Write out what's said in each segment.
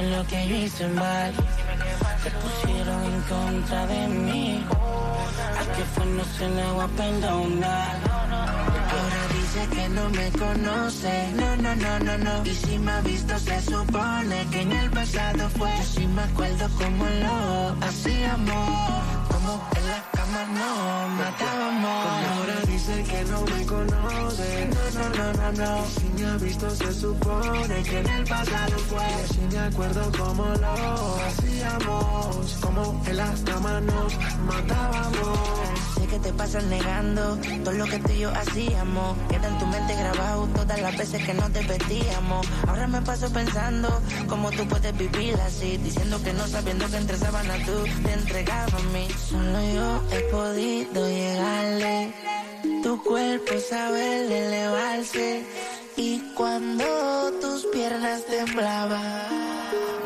Lo que yo hice mal. Se pusieron en contra de mí. A que fue no se le va a perdonar. Ahora dice que no me conoce. No, no, no, no, no. Y si me ha visto, se supone que en el pasado fue. Yo sí me acuerdo como lo hacíamos. Como en la cama no que no me conoce. No, no, no, no, no. Si me ha visto, se supone que en el pasado fue. Sí me acuerdo como lo hacíamos. Como en la cama nos matábamos. Sé que te pasas negando todo lo que tú y yo hacíamos. Queda en tu mente grabado todas las veces que nos divertíamos. Ahora me paso pensando cómo tú puedes vivir así. Diciendo que no sabiendo que entre sábanas tú te entregabas a mí. Solo yo he podido llegarle. Tu cuerpo sabe elevarse. Y cuando tus piernas temblaban,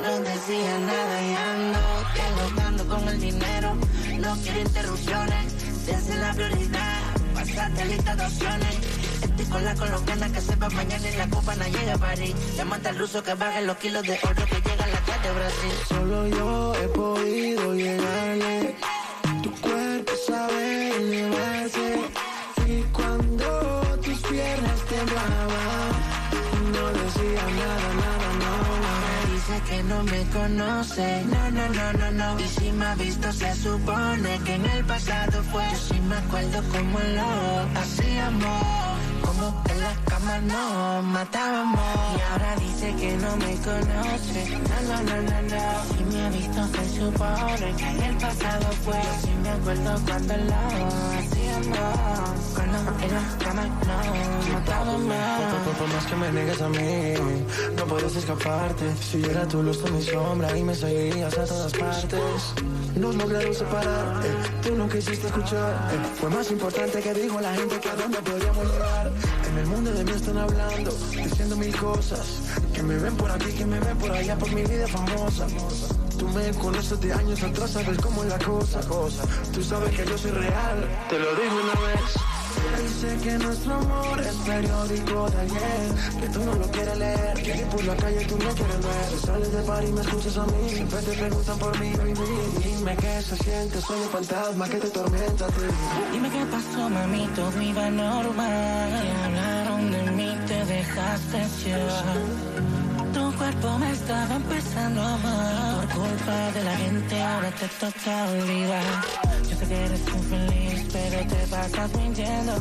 no decía nada y ando. Con el dinero. No quiero interrupciones. Hace la prioridad. Pasate lista de opciones. Estoy con la colombiana que sepa mañana y la copa no llega a París. Le manda al ruso que baje los kilos de oro que llega a la calle de Brasil. Solo yo he podido llegarle. No me conoce. No, no, no, no, no. Y si me ha visto, se supone que en el pasado fue. Yo sí me acuerdo como lo hacíamos. En la cama nos matábamos. Y ahora dice que no me conoce. No, no, no, no, no. Si me ha visto, se supone que el pasado fue. Yo me acuerdo cuando lo hacíamos. Cuando en la cama nos matábamos. Por, más que me niegues a mí, no puedes escaparte. Si yo era tu luz, tú mi sombra y me seguías a todas partes. Nos lograron separar, eh, tú no quisiste escuchar. fue más importante que dijo la gente que a dónde podríamos llegar. En el mundo de mí están hablando, diciendo mil cosas. Que me ven por aquí, que me ven por allá, por mi vida famosa. Tú me conoces de años atrás, sabes cómo es la cosa, cosa. Tú sabes que yo soy real, te lo digo una vez. Dice que nuestro amor es periódico de ayer Que tú no lo quieres leer Que por la calle tú no quieres ver Sales de par y me escuchas a mí Siempre te preguntan por mí, Dime qué se siente, soy un fantasma que te tormenta a ti Dime qué pasó, mami, todo iba normal. Que hablaron de mí, te dejaste llevar. Tu me estaba empezando a amar. Por culpa de la gente, ahora te toca olvidar. Yo sé que eres infeliz, pero te pasas mintiendo.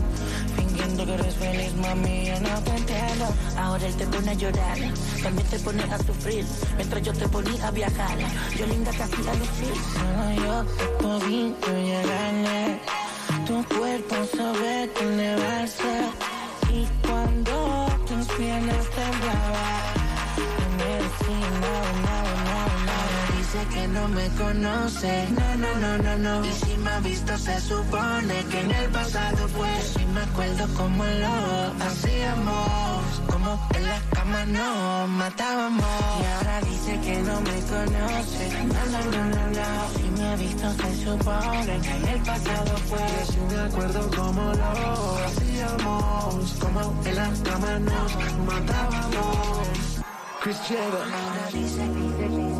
Fingiendo que eres feliz, mami, yo no te entiendo. Ahora él te pone a llorar, también te pone a sufrir. Mientras yo te ponía a viajar, yo linda casi a lucir. Solo yo te podido llegarle. Tu cuerpo sabe elevarse y cuando tus piernas temblaban, Dice que no me conoce, no, no, no, no, no. Y si me ha visto se supone que en el pasado fue. Sí me acuerdo como lo hacíamos, como en la cama nos matábamos. Y ahora dice que no me conoce, no, no, no, no, no. Si me ha visto se supone que en el pasado fue. Sí me acuerdo cómo lo hacíamos Como en la cama nos matábamos Chris Ahora dice, dice, dice.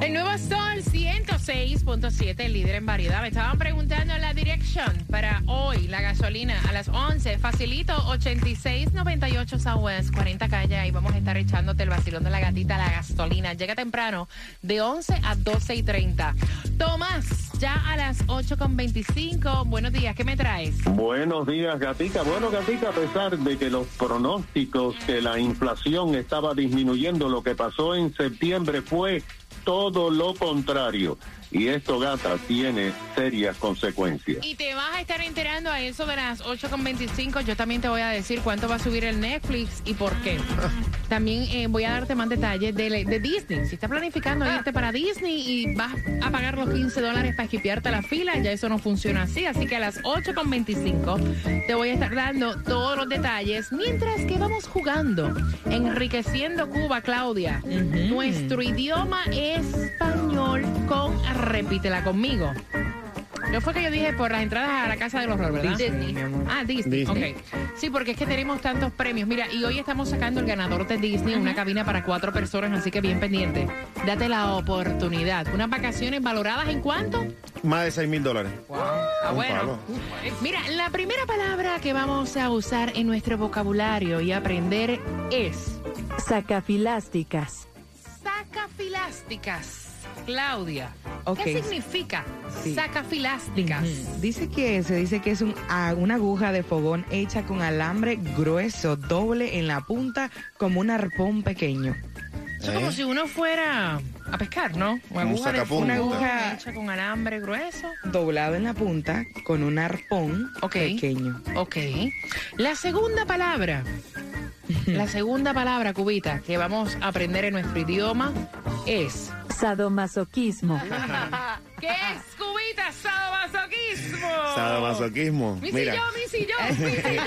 El nuevo Sol 106.7, líder en variedad. Me estaban preguntando la dirección para hoy, la gasolina a las 11. Facilito 8698 Southwest, 40 calle. Ahí vamos a estar echándote el vacilón de la gatita, la gasolina. Llega temprano, de 11 a 12 y 30. Tomás, ya a las 8.25. Buenos días, ¿qué me traes? Buenos días, Gatica. Bueno, Gatica, a pesar de que los pronósticos que la inflación estaba disminuyendo, lo que pasó en septiembre fue todo lo contrario. Y esto, gata, tiene serias consecuencias. Y te vas a estar enterando a eso de las 8.25. Yo también te voy a decir cuánto va a subir el Netflix y por qué. También eh, voy a darte más detalles de, de Disney. Si estás planificando irte para Disney y vas a pagar los 15 dólares para esquipearte la fila, ya eso no funciona así. Así que a las 8.25 te voy a estar dando todos los detalles mientras que vamos jugando. Enriqueciendo Cuba, Claudia. Nuestro idioma español con repítela conmigo. ¿Qué fue que yo dije por las entradas a la casa del horror, verdad? Disney. Ah, Disney. Disney. Ok. Sí, porque es que tenemos tantos premios. Mira, y hoy estamos sacando el ganador de Disney, una cabina para cuatro personas, así que bien pendiente. Date la oportunidad. Unas vacaciones valoradas en cuánto? Más de 6 mil dólares. Ah, bueno. palo. Mira, la primera palabra que vamos a usar en nuestro vocabulario y aprender es Sacafilásticas. sacafilásticas. Claudia. ¿qué significa Sí. sacafilásticas? Ujú. Dice que se dice que es un, a- una aguja de fogón hecha con alambre grueso, doble en la punta, como un arpón pequeño. Es como ¿Eh? si uno fuera a pescar, ¿no? Una Un aguja de Una aguja- hecha con alambre grueso. Doblado en la punta, con un arpón Ok. pequeño. Ok. La segunda palabra. La segunda palabra, Cubita, que vamos a aprender en nuestro idioma es... Sadomasoquismo. ¿Qué es, Cubita? Sadomasoquismo. Sadomasoquismo. Mi Mira. sillón, mi sillón, mi sillón.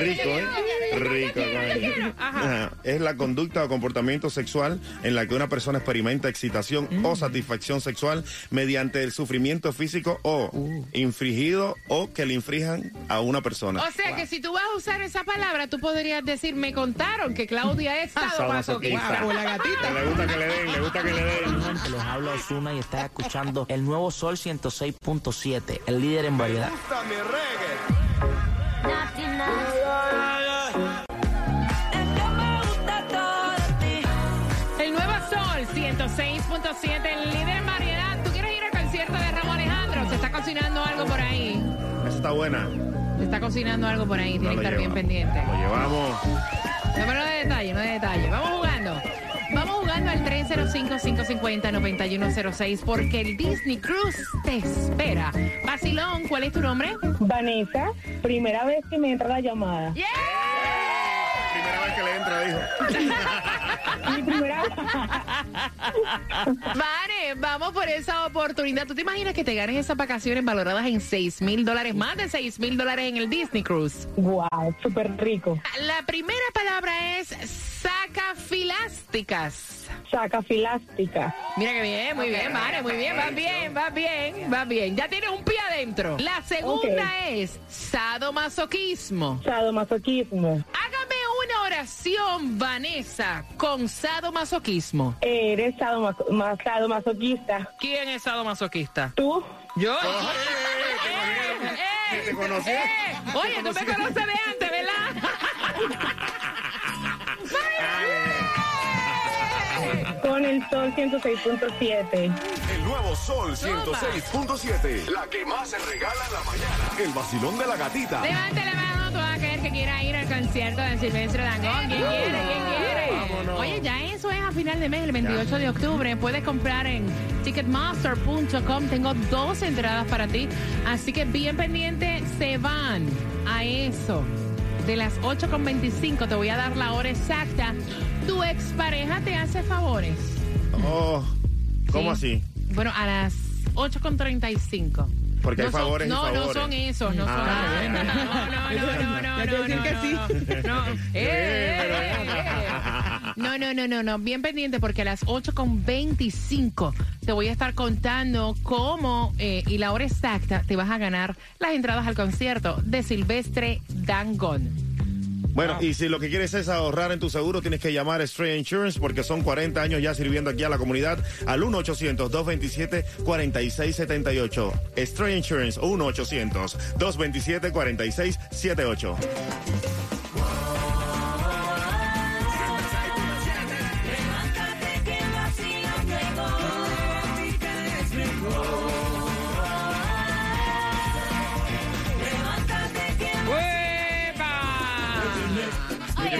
Rico, ¿eh? Rico. coño. Ajá. Ajá. Es la conducta o comportamiento sexual en la que una persona experimenta excitación Mm. o satisfacción sexual mediante el sufrimiento físico o Uh. infligido o que le infrijan a una persona. O sea que si tú vas a usar esa palabra, tú podrías decir, me contaron que Claudia es sadomasoquista. Sadomasoquista. O la gatita. Le gusta que le den, le gusta que le den. Les habla Osuna y estás escuchando el nuevo Sol 106.7, el líder en variedad. El nuevo Sol 106.7, el líder en variedad. ¿Tú quieres ir al concierto de Ramón Alejandro? Se está cocinando algo por ahí. Esa está buena. Se está cocinando algo por ahí. Tiene No, que estar bien pendiente. Lo llevamos. No, pero no de detalle, no de detalle. Vamos jugando. Al 305-550-9106 porque el Disney Cruise te espera. Basilón, ¿cuál es tu nombre? Vanessa, primera vez que me entra la llamada. ¡Yeah! Primera vez que le entra, dijo. Mi primera Vane, vamos por esa oportunidad. ¿Tú te imaginas que te ganes esas vacaciones valoradas en 6 mil dólares, más de 6 mil dólares en el Disney Cruise? Wow, súper rico. La primera palabra es sacafilásticas. Saca filástica. Mira que bien, muy bien, Vane, muy bien, va bien, va bien, va bien. Ya tienes un pie adentro. La segunda es sadomasoquismo. Sadomasoquismo. Una oración, Vanessa, con sadomasoquismo. Eres sadomaso- ma- sadomasoquista. ¿Quién es sadomasoquista? ¿Tú? Yo. ¿Te Eh, conocí? eh, Oye, tú me conoces de antes, ¿verdad? Con el sol 106.7. El nuevo Sol 106.7. La que más se regala en la mañana. El vacilón de la gatita. Levante la mano todo aquel que quiera ir al concierto de Silvestre Dangón. ¿Quién quiere? ¿Quién quiere? Oye, ya eso es a final de mes, el 28 de octubre. Puedes comprar en ticketmaster.com. Tengo dos entradas para ti. Así que bien pendiente, se van a eso. De las 8.25 te voy a dar la hora exacta. Tu expareja te hace favores. Oh, ¿cómo Sí. así? Bueno, a las 8.35. Porque hay No son- favores y no, no son esos, no son. Ah. No, no, no, no, no, Ya te no, decir no, que no, sí. no, no. Eh, eh, eh. No, no, no, no, no. Bien pendiente porque a las 8.25 te voy a estar contando cómo eh, y la hora exacta te vas a ganar las entradas al concierto de Silvestre Dangón. Bueno, y si lo que quieres es ahorrar en tu seguro, tienes que llamar a Stray Insurance porque son 40 años ya sirviendo aquí a la comunidad al 1-800-227-4678. Stray Insurance, 1-800-227-4678.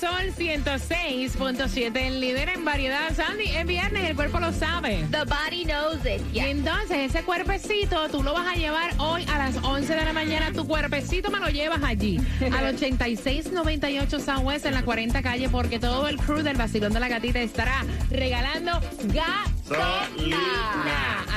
Sol 106.7, el líder en variedad. Sandy, es viernes, el cuerpo lo sabe. The body knows it. Y entonces ese cuerpecito tú lo vas a llevar hoy a las 11 de la mañana. Tu cuerpecito me lo llevas allí, al 8698 Southwest en la 40 calle, porque todo el crew del Vacilón de la Gatita estará regalando gasolina.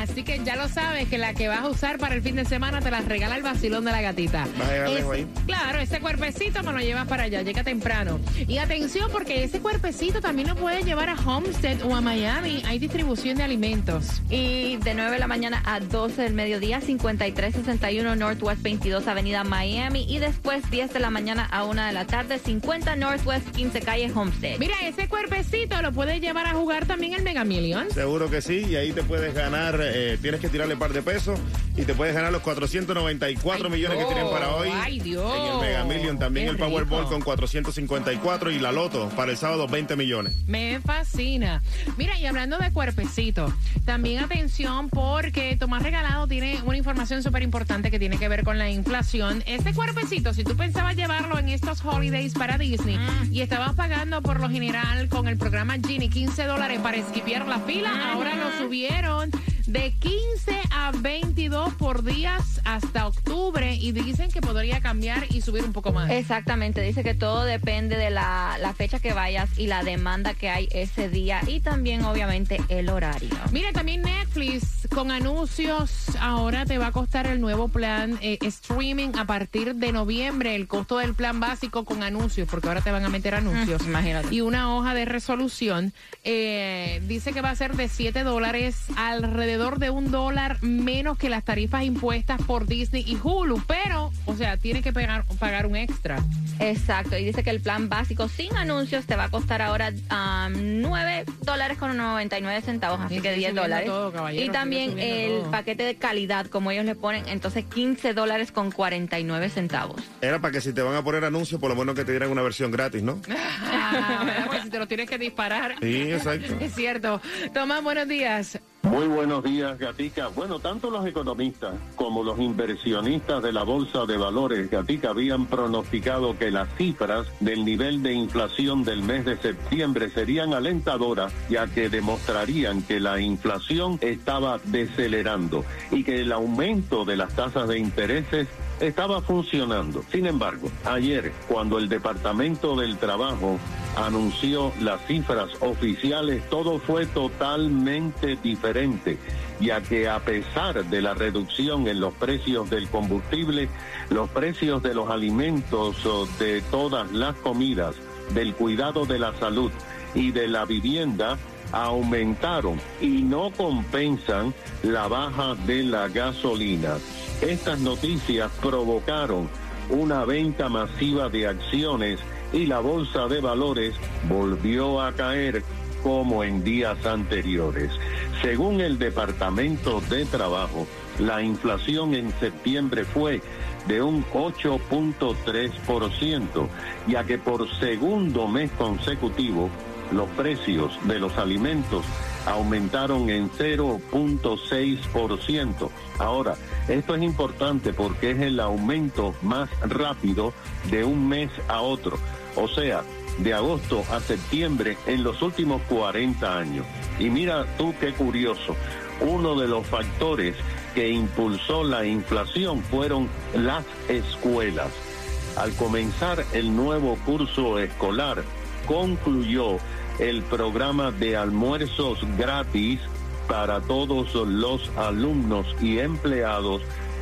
Así que ya lo sabes que la que vas a usar para el fin de semana te la regala el Vacilón de la Gatita. Vas a lejos ahí. Claro, ese cuerpecito me lo llevas para allá, llega temprano. Y atención, porque ese cuerpecito también lo puedes llevar a Homestead o a Miami. Hay distribución de alimentos. Y de 9 de la mañana a 12 del mediodía, 5361 Northwest 22 Avenida Miami. Y después 10 de la mañana a 1 de la tarde, 50 Northwest 15 Calle Homestead. Mira, ese cuerpecito lo puedes llevar a jugar también el Mega Millions. Seguro que sí, y ahí te puedes ganar, eh, tienes que tirarle un par de pesos y te puedes ganar los 494 Ay, millones que tienen para hoy. ay, Dios. En el Mega Million, también el Powerball con 454 y la Loto para el sábado 20 millones. Me fascina. Mira, y hablando de cuerpecito, también atención porque Tomás Regalado tiene una información súper importante que tiene que ver con la inflación. Este cuerpecito, si tú pensabas llevarlo en estos holidays para Disney y estabas pagando por lo general con el programa Genie 15 dólares para esquipear la fila, ahora lo subieron de 15 a 22 por días hasta octubre y dicen que podría cambiar y subir un poco más. Exactamente, dice que todo depende de la, la fecha que vayas y la demanda que hay ese día y también obviamente el horario. Mira, también Netflix con anuncios ahora te va a costar el nuevo plan eh, streaming a partir de noviembre, el costo del plan básico con anuncios, porque ahora te van a meter anuncios. Mm, imagínate. Y una hoja de resolución. eh, dice que va a ser de 7 dólares, alrededor de un dólar menos que las tarifas impuestas por Disney y Hulu, pero, o sea, tiene que pagar, pagar un extra. Exacto, y dice que el plan básico sin anuncios te va a costar ahora um, 9 dólares con 99 centavos, así Sí, que sigue 10 subiendo dólares. todo, y también el paquete de calidad, como ellos le ponen, entonces 15 dólares con 49 centavos. Era para que si te van a poner anuncios, por lo menos que te dieran una versión gratis, ¿no? Ah. Porque si te lo tienes que disparar. Sí, exacto. Es cierto. Tomás, buenos días. Muy buenos días, Gatica. Bueno, tanto los economistas como los inversionistas de la Bolsa de Valores, Gatica, habían pronosticado que las cifras del nivel de inflación del mes de septiembre serían alentadoras, ya que demostrarían que la inflación estaba decelerando y que el aumento de las tasas de intereses estaba funcionando. Sin embargo, ayer, cuando el Departamento del Trabajo anunció las cifras oficiales, todo fue totalmente diferente, ya que a pesar de la reducción en los precios del combustible, los precios de los alimentos, de todas las comidas, del cuidado de la salud y de la vivienda, aumentaron y no compensan la baja de la gasolina. Estas noticias provocaron una venta masiva de acciones y la bolsa de valores volvió a caer como en días anteriores. Según el Departamento de Trabajo, la inflación en septiembre fue de un 8.3%, ya que por segundo mes consecutivo los precios de los alimentos aumentaron en 0.6%. Ahora, esto es importante porque es el aumento más rápido de un mes a otro, o sea, de agosto a septiembre en los últimos 40 años. Y mira tú qué curioso, uno de los factores que impulsó la inflación fueron las escuelas. Al comenzar el nuevo curso escolar, concluyó el programa de almuerzos gratis para todos los alumnos y empleados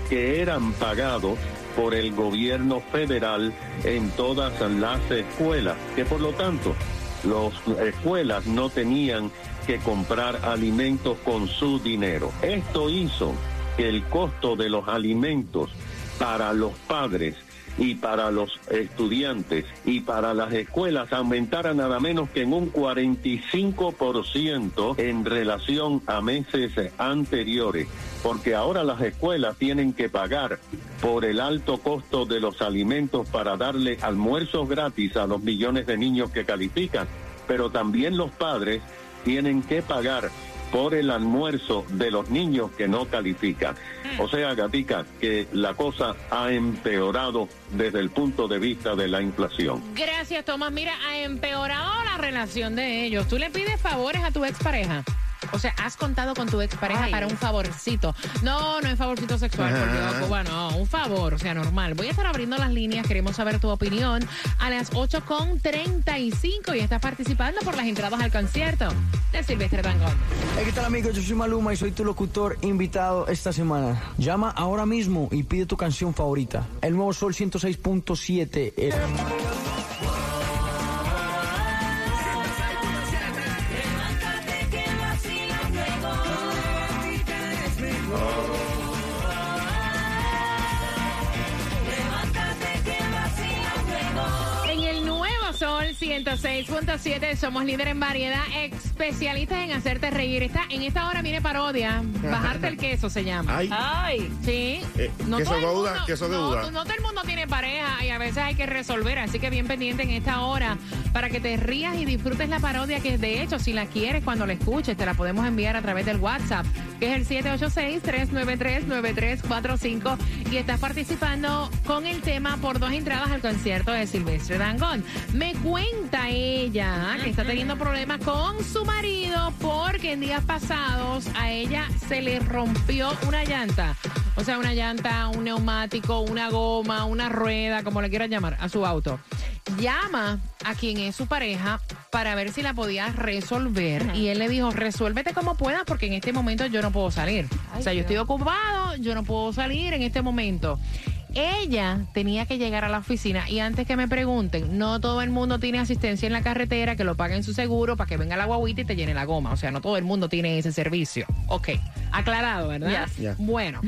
que eran pagados por el gobierno federal en todas las escuelas, que por lo tanto las escuelas no tenían que comprar alimentos con su dinero. Esto hizo que el costo de los alimentos para los padres y para los estudiantes y para las escuelas aumentara nada menos que en un 45% en relación a meses anteriores, porque ahora las escuelas tienen que pagar por el alto costo de los alimentos para darle almuerzos gratis a los millones de niños que califican, pero también los padres tienen que pagar por el almuerzo de los niños que no califican. O sea, Gatica, que la cosa ha empeorado desde el punto de vista de la inflación. Gracias, Tomás. Mira, ha empeorado la relación de ellos. ¿Tú le pides favores a tu expareja? O sea, has contado con tu expareja Ay. para un favorcito. No, no es favorcito sexual, porque, bueno, un favor, o sea, normal. Voy a estar abriendo las líneas, queremos saber tu opinión a las 8.35 y estás participando por las entradas al concierto de Silvestre Dangón. Hey, ¿Qué tal amigos? Yo soy Maluma y soy tu locutor invitado esta semana. Llama ahora mismo y pide tu canción favorita. El nuevo Sol 106.7. el- 106.7 somos líder en variedad, especialistas en hacerte reír. Esta, en esta hora viene parodia, bajarte el queso se llama. Ay. Ay. Sí. Eh, queso todo el gouda, queso de no, Gouda. no todo el mundo tiene pareja y a veces hay que resolver, así que bien pendiente en esta hora para que te rías y disfrutes la parodia que de hecho si la quieres cuando la escuches te la podemos enviar a través del WhatsApp que es el 786-393-9345 y estás participando con el tema por dos entradas al concierto de Silvestre Dangón. Me cuenta ella que está teniendo problemas con su marido porque en días pasados a ella se le rompió una llanta. O sea, una llanta, un neumático, una goma, una rueda, como le quieran llamar, a su auto. Llama a quien es su pareja para ver si la podía resolver. Y él le dijo, resuélvete como puedas porque en este momento yo no puedo salir. o sea, yo estoy ocupado, yo no puedo salir en este momento. Ella tenía que llegar a la oficina y antes que me pregunten, no todo el mundo tiene asistencia en la carretera que lo paguen su seguro para que venga la guaguita y te llene la goma. O sea, no todo el mundo tiene ese servicio. Ok, aclarado, ¿verdad? Yes. Ya. Bueno,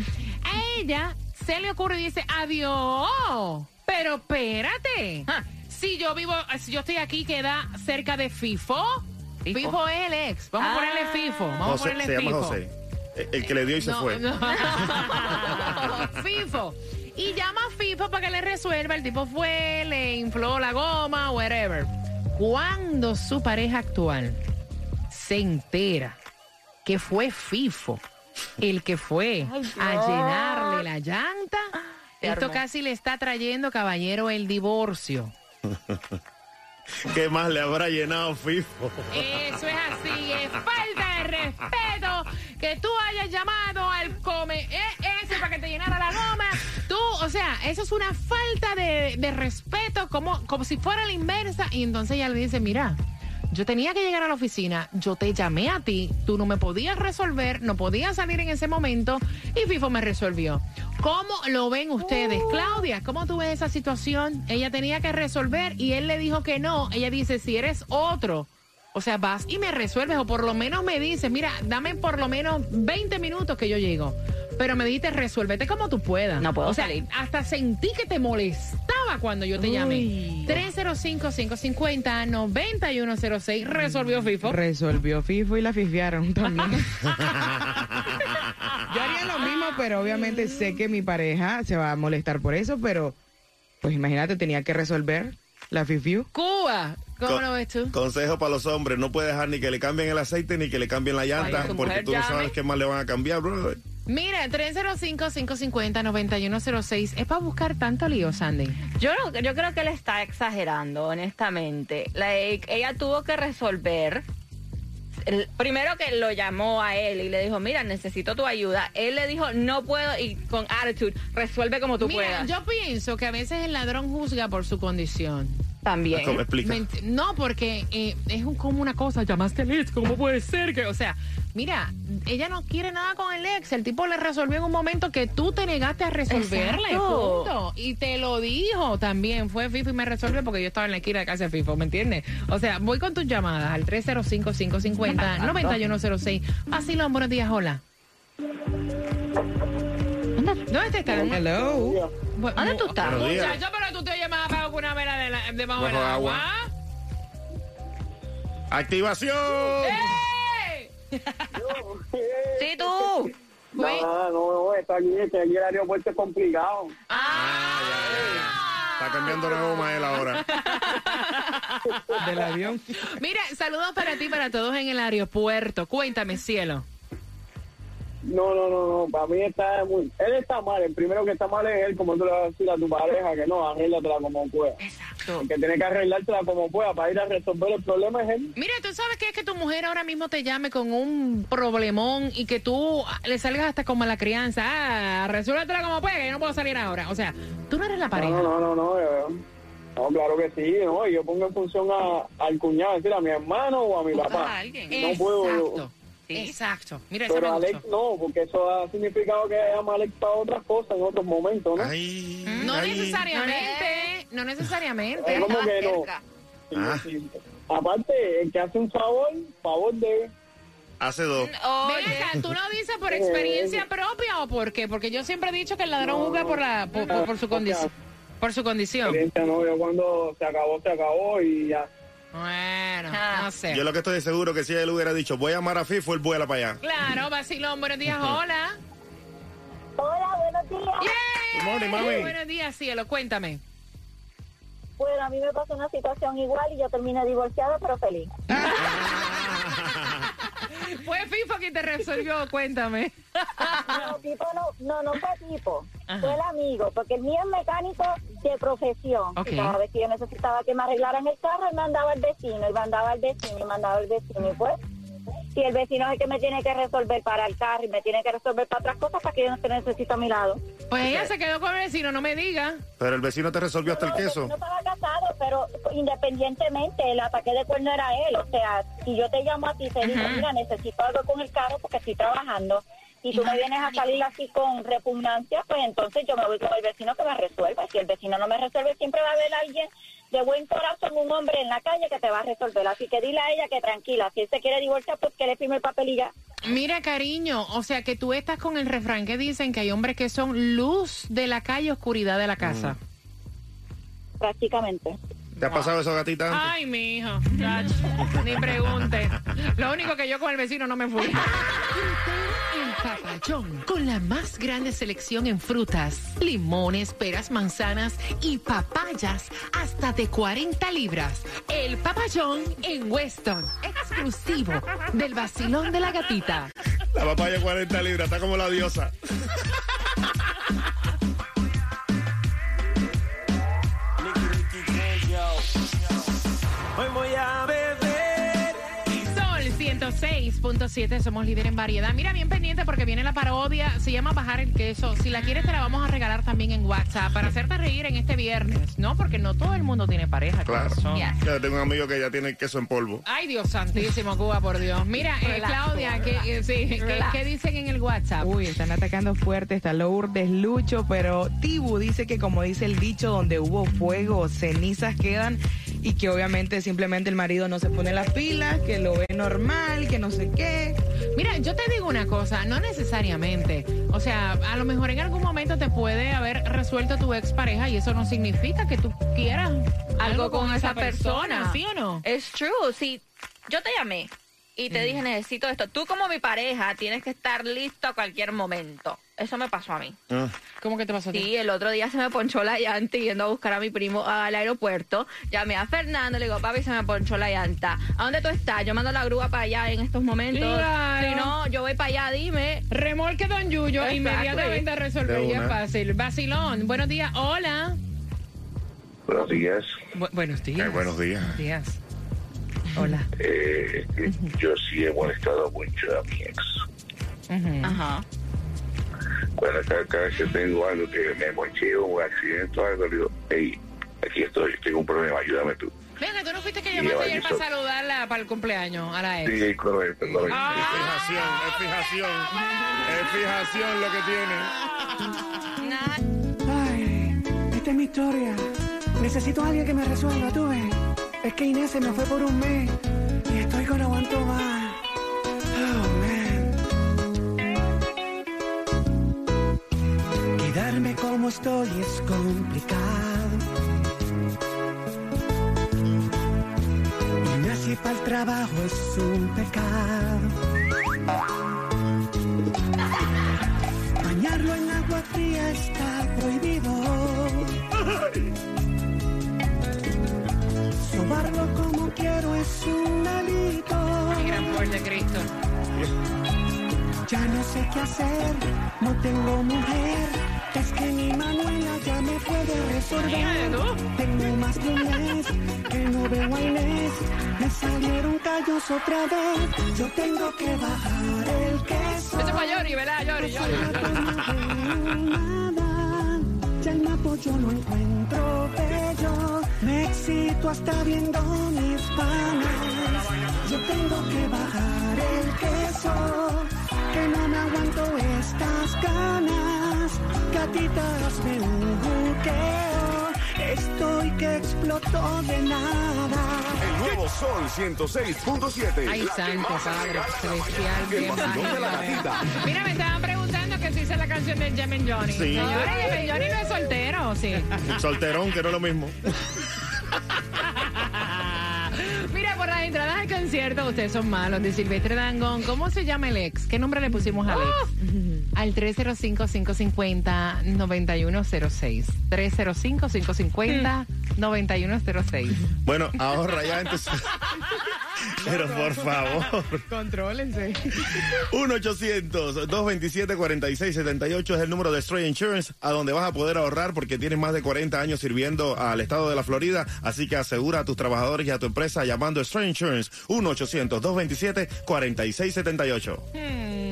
a ella se le ocurre y dice, adiós, pero espérate. Si yo vivo, si yo estoy aquí, queda cerca de FIFO. Fifo. FIFO, es el ex. Vamos a ponerle Ah. FIFO. Vamos a José, ponerle se llama FIFO. José. El- El que le dio y se No, fue. no. FIFO. Y llama a FIFO para que le resuelva. El tipo fue, le infló la goma, whatever. Cuando su pareja actual se entera que fue FIFO el que fue a llenarle la llanta, esto casi le está trayendo, caballero, el divorcio. ¿Qué más le habrá llenado FIFO? Eso es así, es falta de respeto que tú hayas llamado al come eh, ese eso es una falta de, de respeto, como, como si fuera la inversa. Y entonces ella le dice, mira, yo tenía que llegar a la oficina, yo te llamé a ti, tú no me podías resolver, no podías salir en ese momento y FIFO me resolvió. ¿Cómo lo ven ustedes? Claudia, ¿cómo tú ves esa situación? Ella tenía que resolver y él le dijo que no. Ella dice, si eres otro, o sea, vas y me resuelves o por lo menos me dices, mira, dame por lo menos 20 minutos que yo llego. Pero me dijiste, resuélvete como tú puedas. No puedo O sea, salir. hasta sentí que te molestaba cuando yo te llamé. 305-550-9106. Resolvió FIFO. Resolvió FIFO y la fifiaron también. Yo haría lo mismo, pero obviamente sé que mi pareja se va a molestar por eso, pero pues imagínate, tenía que resolver la fifiu. Cuba, ¿cómo lo ves tú? Consejo para los hombres, no puede dejar ni que le cambien el aceite ni que le cambien la llanta, Ay, porque tú no sabes qué más le van a cambiar, brother. Mira, 305-550-9106. ¿Es para buscar tanto lío, Sandy? Yo, no- yo creo que él está exagerando, honestamente. Like, ella tuvo que resolver. el- primero que lo llamó a él y le dijo, mira, necesito tu ayuda. Él le dijo, no puedo, y con attitude, resuelve como tú Mira, puedas. yo pienso que a veces el ladrón juzga por su condición. También. ¿Cómo explica? No, porque eh, es un- como una cosa, llamaste al ex, ¿cómo puede ser que, o sea, mira, ella no quiere nada con el ex, el tipo le resolvió en un momento que tú te negaste a resolverle, Exacto. punto. Y te lo dijo también, fue FIFO y me resolvió porque yo estaba en la esquina de casa de FIFO, ¿me entiendes? O sea, voy con tus llamadas al 305-550-9106. Vacilón, buenos días, hola. ¿Dónde están? Hello. Bu- ¿Dónde tú estás? Buenos días. Muchacho, pero tú te que una vela de la- debajo del Bajo agua. agua. ¡Activación! ¡Ey! Sí, tú. Güey. No, no, no, está aquí, este, aquí el aeropuerto es complicado. Ah. Está cambiando la goma él ahora. Del avión. Mira, saludos para ti, para todos en el aeropuerto. Cuéntame, cielo. No, no, no, no, para mí está muy... Él está mal, el primero que está mal es él, como tú le vas a decir a tu pareja, que no, arréglatela como pueda. Exacto. El que tiene que arreglártela como pueda para ir a resolver el problema es él. Mira, tú sabes que es que tu mujer ahora mismo te llame con un problemón y que tú le salgas hasta como a la crianza. Ah, resuélvetela como pueda, que yo no puedo salir ahora. O sea, tú no eres la pareja. No, no, no, no, eh, no, claro que sí, no, yo pongo en función a, al cuñado, es decir, a mi hermano o a mi papá. No puedo... Exacto. Exacto. Mira, Pero gustó. Alex no, porque eso ha significado que llama a Alex para otras cosas en otros momentos, ¿no? No necesariamente, no necesariamente. Que no. Sí, Ah. Aparte, el que hace un favor, favor de... Hace dos. Ven acá, ¿tú lo dices por experiencia propia o por qué? Porque yo siempre he dicho que el ladrón juzga por, la, por, por- por su condición. Por su condición. Experiencia, no, yo cuando se acabó, se acabó y ya. Bueno, no sé. Yo lo que estoy seguro que si él hubiera dicho, voy a llamar a FIFO, él vuela para allá. Claro, vacilón, buenos días, hola. Hola, buenos días. Good morning, mami. Buenos días, cielo, cuéntame. Bueno, a mí me pasó una situación igual y yo terminé divorciada, pero feliz. Fue FIFO quien te resolvió, cuéntame. No, tipo no, no, no fue Ajá. fue el amigo, porque el mío es mecánico de profesión. Ok. Y cada vez que yo necesitaba que me arreglaran el carro, él mandaba al vecino, y mandaba al vecino, y mandaba al vecino, y pues, si el vecino es el que me tiene que resolver para el carro y me tiene que resolver para otras cosas, para que yo no te necesito a mi lado. Pues ella se quedó con el vecino, no me diga. Pero el vecino te resolvió hasta el queso. No estaba casado, pero independientemente, el ataque de cuerno era él. O sea, si yo te llamo a ti y te digo, mira, necesito algo con el carro porque estoy trabajando, y tú me vienes a salir así con repugnancia, pues entonces yo me voy con el vecino que me resuelva. Si el vecino no me resuelve, siempre va a haber alguien de buen corazón, un hombre en la calle que te va a resolver. Así que dile a ella que tranquila, si él se quiere divorciar, pues que le firme el papel y ya. Mira, cariño, o sea que tú estás con el refrán que dicen que hay hombres que son luz de la calle, oscuridad de la casa. Prácticamente. ¿Te ha pasado eso, gatita? antes? Ay, mi hijo, ni pregunte. Lo único que yo con el vecino no me fui. El papayón, con la más grande selección en frutas, limones, peras, manzanas y papayas hasta de 40 libras. El papayón en Weston, exclusivo del vacilón de la gatita. La papaya 40 libras, está como la diosa. 106.7, somos líder en variedad. Mira, bien pendiente porque viene la parodia, se llama Bajar el Queso. Si la quieres, te la vamos a regalar también en WhatsApp para hacerte reír en este viernes, ¿no? Porque no todo el mundo tiene pareja. Claro. Yo tengo un amigo que ya tiene el queso en polvo. Ay, Dios santísimo, Cuba, por Dios. Mira, eh, Claudia, ¿qué, eh, sí, ¿qué, Relax. qué dicen en el WhatsApp? Uy, están atacando fuerte, está Lourdes Lucho, pero Tibu dice que como dice el dicho, donde hubo fuego, cenizas quedan y que obviamente simplemente el marido no se pone las pilas, que lo ve normal, que no sé qué. Mira, yo te digo una cosa, no necesariamente. O sea, a lo mejor en algún momento te puede haber resuelto tu expareja y eso no significa que tú quieras algo con, esa persona. ¿sí o no? Es true. Si yo te llamé y te dije necesito esto, tú como mi pareja tienes que estar listo a cualquier momento. Eso me pasó a mí. ¿Cómo que te pasó a ti? Sí, el otro día se me ponchó la llanta yendo a buscar a mi primo al aeropuerto. Llamé a Fernando, le digo, papi, se me ponchó la llanta. ¿A dónde tú estás? Yo mando la grúa para allá en estos momentos. Claro. Si no, yo voy para allá, dime. Remolque Don Yuyo, Exactly. inmediatamente resolver De y es una. fácil. Vacilón, buenos días, hola. Buenos días. Bu- buenos días. buenos días. Buenos días. Hola. Eh, yo sí he molestado mucho a mi ex. Ajá. Bueno, cada, cada vez que tengo algo que me mocheo, un accidente o algo, le digo, hey, aquí estoy, tengo un problema, ayúdame tú. Venga, tú no fuiste que llamaste ayer para saludarla para el cumpleaños a la ex. Sí, correcto, correcto. Ah. Es fijación, es fijación. Es fijación lo que tiene. Ay, esta es mi historia. Necesito a alguien que me resuelva, tú ves. Es que Inés se me fue por un mes y estoy con aguanto más. Oh, man. Quedarme como estoy es complicado. Y así para el trabajo es un pecado. Bañarlo en agua fría está sé qué hacer, no tengo mujer. Es que mi Manuela ya me puede resolver. Tengo más de un mes que no veo a Inés. Me salieron callos otra vez. Yo tengo que bajar el queso. Eso para Yori, ¿verdad? Yori, Yori. Nada, ya el mapo yo no encuentro bello. Me excito hasta viendo mis panas. Yo tengo que bajar el queso, que no me aguanto estas ganas. Gatita, hazme un buqueo. Estoy que exploto de nada. El nuevo Sol 106.7. Ay, santo padre celestial. de gatita. Mira, me estaban preguntando que si hice la canción de Jemen Johnny. Sí. Señores, Jemen Johnny no es soltero, sí. Solterón, que no es lo mismo. Concierto, ustedes son malos, de Silvestre Dangón. ¿Cómo se llama el ex? ¿Qué nombre le pusimos al ex? Al 305-550-9106. 305-550-9106. Bueno, ahorra ya entonces. Pero por favor. Contrólense. 1-800-227-4678 es el número de Stray Insurance, a donde vas a poder ahorrar porque tienes más de 40 años sirviendo al estado de la Florida. Así que asegura a tus trabajadores y a tu empresa llamando a Stray Insurance 1-800-227-4678.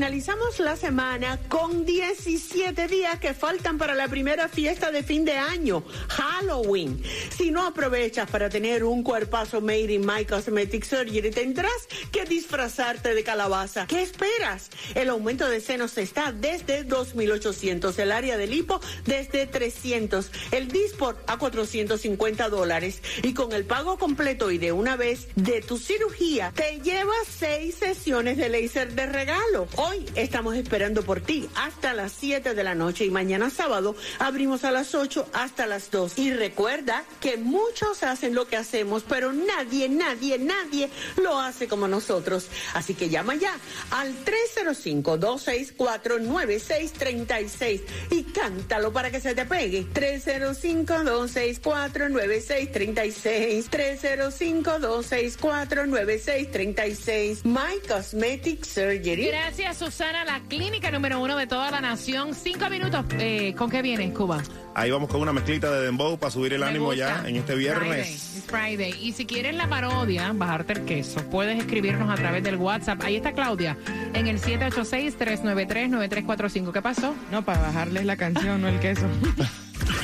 Finalizamos la semana con 17 días que faltan para la primera fiesta de fin de año, Halloween. Si no aprovechas para tener un cuerpazo made in My Cosmetic Surgery, tendrás que disfrazarte de calabaza. ¿Qué esperas? El aumento de senos está desde 2.800, el área del hipo desde 300, el Disport a 450 dólares. Y con el pago completo y de una vez de tu cirugía, te llevas seis sesiones de láser de regalo. Hoy estamos esperando por ti hasta las 7 de la noche y mañana sábado abrimos a las 8 hasta las 2. Y recuerda que muchos hacen lo que hacemos, pero nadie, nadie, nadie lo hace como nosotros. Así que llama ya al 305-264-9636 y cántalo para que se te pegue. 305-264-9636. 305-264-9636. My Cosmetic Surgery. Gracias, Susana, la clínica número uno de toda la nación. Cinco minutos. Eh, ¿Con qué viene, Cuba? Ahí vamos con una mezclita de Dembow para subir el Me ánimo gusta. ya en este viernes. Friday, Friday. Y si quieres la parodia, bajarte el queso, puedes escribirnos a través del WhatsApp. Ahí está Claudia, en el 786-393-9345. ¿Qué pasó? No, para bajarles la canción, no el queso.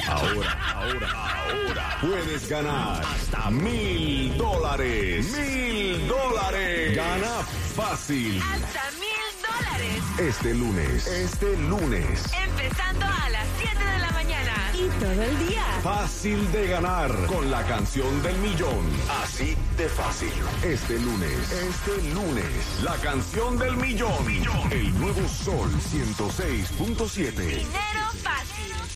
Ahora, ahora, ahora puedes ganar hasta mil dólares. Mil dólares. Gana fácil. Hasta mil Este lunes, este lunes. Empezando a las 7 de la mañana. Y todo el día. Fácil de ganar con la canción del millón. Así de fácil. Este lunes, este lunes, la canción del millón. El nuevo Sol 106.7. Dinero fácil.